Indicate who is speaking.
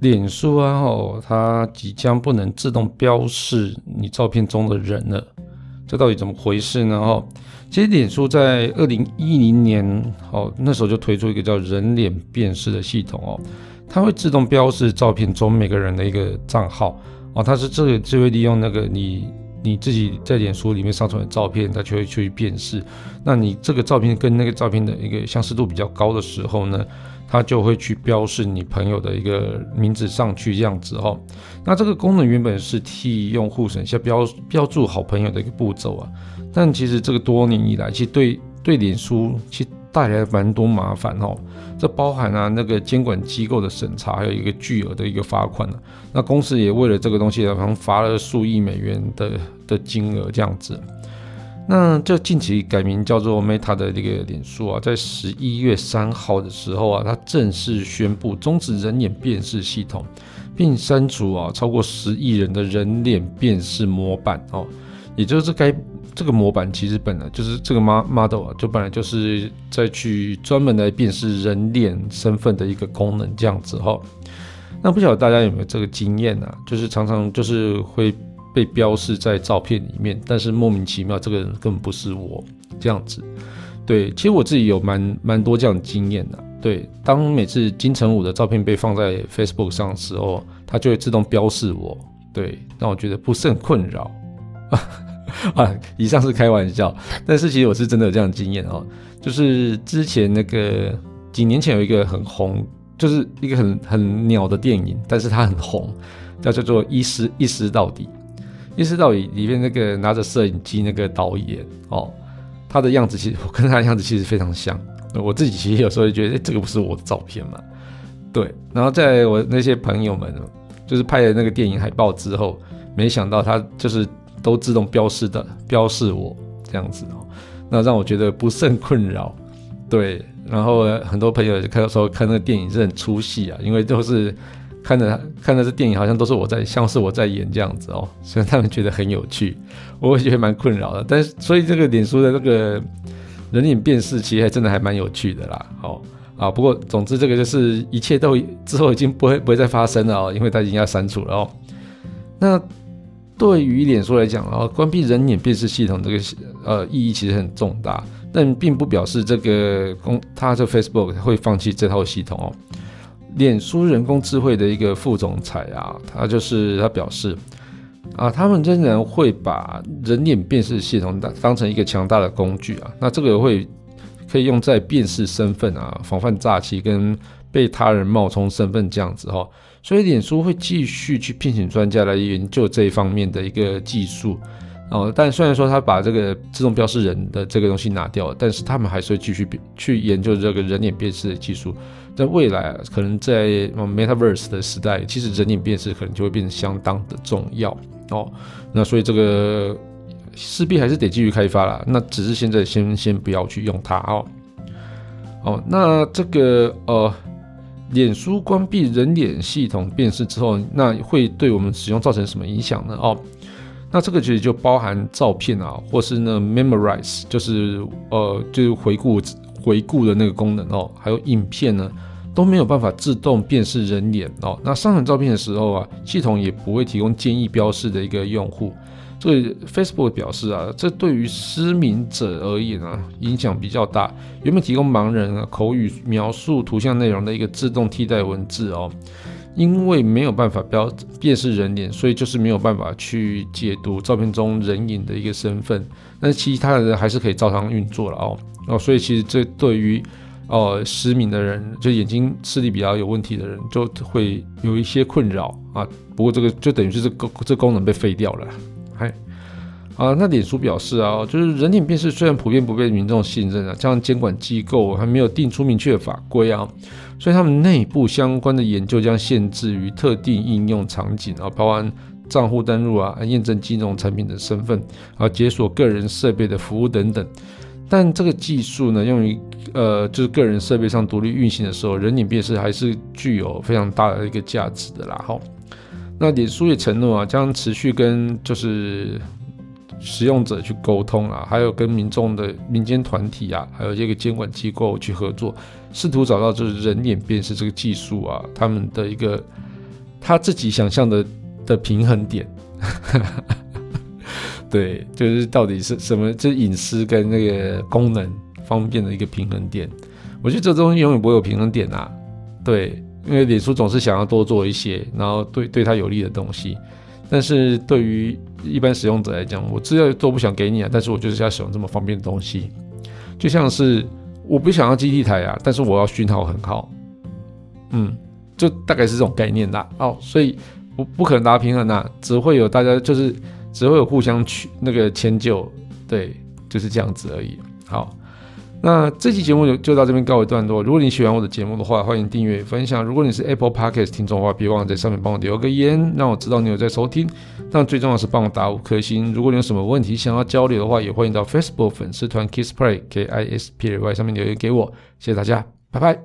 Speaker 1: 脸书啊，哦，它即将不能自动标示你照片中的人了，这到底怎么回事呢？哦，其实脸书在二零一零年，哦，那时候就推出一个叫人脸辨识的系统哦，它会自动标示照片中每个人的一个账号哦，它是这个就会利用那个你你自己在脸书里面上传的照片，它就会去辨识，那你这个照片跟那个照片的一个相似度比较高的时候呢，它就会去标示你朋友的一个名字上去，这样子哦。那这个功能原本是替用户省下标标注好朋友的一个步骤啊。但其实这个多年以来，其实对对脸书其实带来蛮多麻烦哦。这包含啊那个监管机构的审查，还有一个巨额的一个罚款啊。那公司也为了这个东西，好像罚了数亿美元的的金额这样子。那这近期改名叫做 Meta 的这个脸书啊，在十一月三号的时候啊，它正式宣布终止人脸辨识系统，并删除啊超过十亿人的人脸辨识模板哦。也就是该这个模板其实本来就是这个 model 啊，就本来就是在去专门来辨识人脸身份的一个功能这样子哈。那不晓得大家有没有这个经验呢？就是常常就是会。被标示在照片里面，但是莫名其妙，这个人根本不是我这样子。对，其实我自己有蛮蛮多这样的经验的。对，当每次金城武的照片被放在 Facebook 上的时候，它就会自动标示我。对，让我觉得不是很困扰。啊，以上是开玩笑，但是其实我是真的有这样的经验哦。就是之前那个几年前有一个很红，就是一个很很鸟的电影，但是它很红，叫叫做一尸一尸到底。一尸到底里面那个拿着摄影机那个导演哦，他的样子其实 我跟他的样子其实非常像。我自己其实有时候也觉得，欸，这个不是我的照片嘛？对。然后在我那些朋友们就是拍了那个电影海报之后，没想到他就是都自动标示的标示我这样子哦，那让我觉得不甚困扰。对。然后很多朋友就看到说看那个电影是很出戏啊，因为都是。看着看着这电影，好像都是我在，像是我在演这样子哦，所以他们觉得很有趣，我也觉得蛮困扰的。但是，所以这个脸书的这个人脸辨识，其实还真的还蛮有趣的啦。哦啊，不过总之这个就是一切都之后已经不会不会再发生了哦，因为它已经要删除了哦。那对于脸书来讲哦，关闭人脸辨识系统这个呃意义其实很重大，但并不表示这个公它这 Facebook 会放弃这套系统哦。脸书人工智慧的一个副总裁啊，他就是他表示啊，他们仍然会把人脸辨识系统当当成一个强大的工具啊，那这个会可以用在辨识身份啊、防范诈欺跟被他人冒充身份这样子哈，所以脸书会继续去聘请专家来研究这一方面的一个技术哦，但虽然说他把这个自动标示人的这个东西拿掉了，但是他们还是会继续去研究这个人脸辨识的技术。在未来，可能在 Metaverse 的时代，其实人脸辨识可能就会变得相当的重要哦。那所以这个势必还是得继续开发啦。那只是现在先先不要去用它哦。哦，那这个呃，脸书关闭人脸系统辨识之后，那会对我们使用造成什么影响呢？哦，那这个其实就包含照片啊，或是呢 Memorize，就是呃，就是回顾回顾的那个功能哦，还有影片呢。都没有办法自动辨识人脸哦。那上传照片的时候啊，系统也不会提供建议标示的一个用户。所以 Facebook 表示啊，这对于失明者而言啊，影响比较大。原本提供盲人啊口语描述图像内容的一个自动替代文字哦，因为没有办法标辨识人脸，所以就是没有办法去解读照片中人影的一个身份。但是其他的人还是可以照常运作了哦哦，所以其实这对于哦，失明的人就眼睛视力比较有问题的人，就会有一些困扰啊。不过这个就等于是这个这功能被废掉了。嗨，啊，那脸书表示啊，就是人脸辨识虽然普遍不被民众信任啊，这样监管机构还没有定出明确的法规啊，所以他们内部相关的研究将限制于特定应用场景啊，包含账户登录啊，验证金融产品的身份，啊，解锁个人设备的服务等等。但这个技术呢，用于呃，就是个人设备上独立运行的时候，人脸辨识还是具有非常大的一个价值的啦。哈，那脸书也承诺啊，将持续跟就是使用者去沟通啊，还有跟民众的民间团体啊，还有这个监管机构去合作，试图找到就是人脸辨识这个技术啊，他们的一个他自己想象的的平衡点。对，就是到底是什么？这隐私跟那个功能方便的一个平衡点。我觉得这东西永远不会有平衡点啊。对，因为脸书总是想要多做一些，然后对对他有利的东西。但是对于一般使用者来讲，我资料都不想给你啊，但是我就是要使用这么方便的东西。就像是我不想要基地台啊，但是我要讯号很好。嗯，就大概是这种概念啦。哦，所以不不可能达平衡啊，只会有大家就是。只会有互相去那个迁就，对，就是这样子而已。好，那这期节目就就到这边告一段落。如果你喜欢我的节目的话，欢迎订阅分享。如果你是 Apple Podcast 听众的话，别忘了在上面帮我留个言，让我知道你有在收听。但最重要的是帮我打五颗星。如果你有什么问题想要交流的话，也欢迎到 Facebook 粉丝团 Kisplay K I S P L Y 上面留言给我。谢谢大家，拜拜。